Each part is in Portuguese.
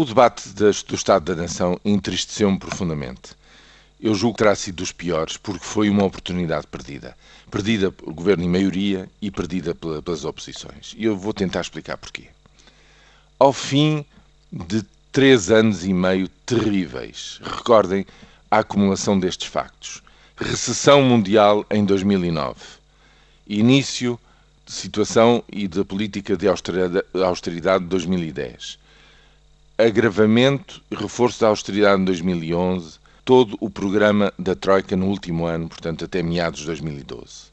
O debate do Estado da Nação entristeceu-me profundamente. Eu julgo que terá sido dos piores porque foi uma oportunidade perdida. Perdida pelo governo em maioria e perdida pelas oposições. E eu vou tentar explicar porquê. Ao fim de três anos e meio terríveis, recordem a acumulação destes factos. Recessão mundial em 2009. Início de situação e da política de austeridade de 2010 agravamento e reforço da austeridade em 2011, todo o programa da Troika no último ano, portanto até meados de 2012.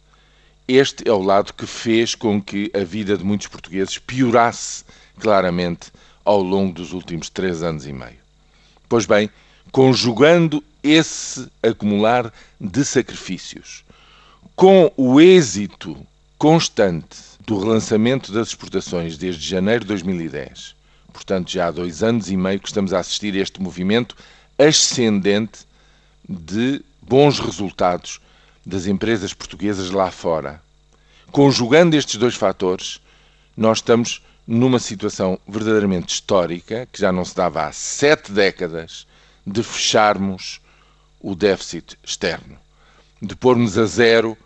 Este é o lado que fez com que a vida de muitos portugueses piorasse claramente ao longo dos últimos três anos e meio. Pois bem, conjugando esse acumular de sacrifícios com o êxito constante do relançamento das exportações desde janeiro de 2010 portanto já há dois anos e meio que estamos a assistir a este movimento ascendente de bons resultados das empresas portuguesas lá fora. Conjugando estes dois fatores, nós estamos numa situação verdadeiramente histórica, que já não se dava há sete décadas, de fecharmos o déficit externo, de pormos a zero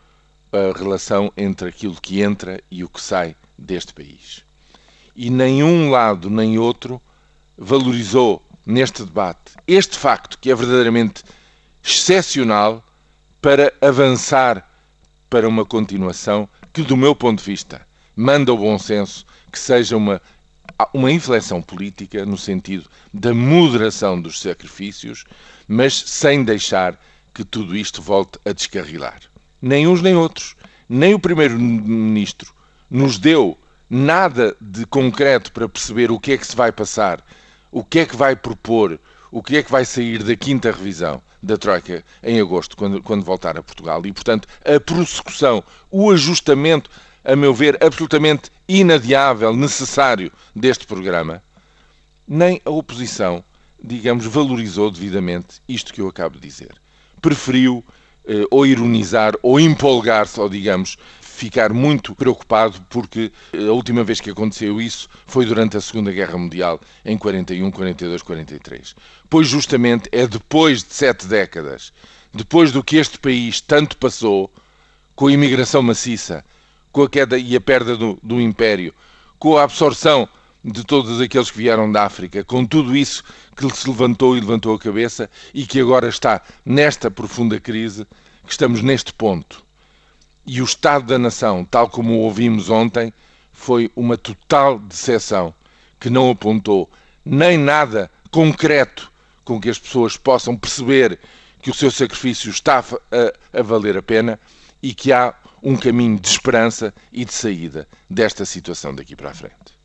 a relação entre aquilo que entra e o que sai deste país e nenhum lado nem outro valorizou neste debate este facto que é verdadeiramente excepcional para avançar para uma continuação que, do meu ponto de vista, manda o bom senso que seja uma, uma inflexão política no sentido da moderação dos sacrifícios, mas sem deixar que tudo isto volte a descarrilar. Nem uns nem outros, nem o Primeiro-Ministro nos deu nada de concreto para perceber o que é que se vai passar, o que é que vai propor, o que é que vai sair da quinta revisão da Troika em agosto, quando, quando voltar a Portugal. E, portanto, a prossecução, o ajustamento, a meu ver, absolutamente inadiável, necessário deste programa, nem a oposição, digamos, valorizou devidamente isto que eu acabo de dizer. Preferiu ou ironizar ou empolgar-se, ou digamos, ficar muito preocupado porque a última vez que aconteceu isso foi durante a Segunda Guerra Mundial, em 41, 42, 43. Pois justamente é depois de sete décadas, depois do que este país tanto passou, com a imigração maciça, com a queda e a perda do, do Império, com a absorção de todos aqueles que vieram da África, com tudo isso que se levantou e levantou a cabeça e que agora está nesta profunda crise, que estamos neste ponto e o Estado da Nação, tal como o ouvimos ontem, foi uma total decepção que não apontou nem nada concreto com que as pessoas possam perceber que o seu sacrifício está a, a valer a pena e que há um caminho de esperança e de saída desta situação daqui para a frente.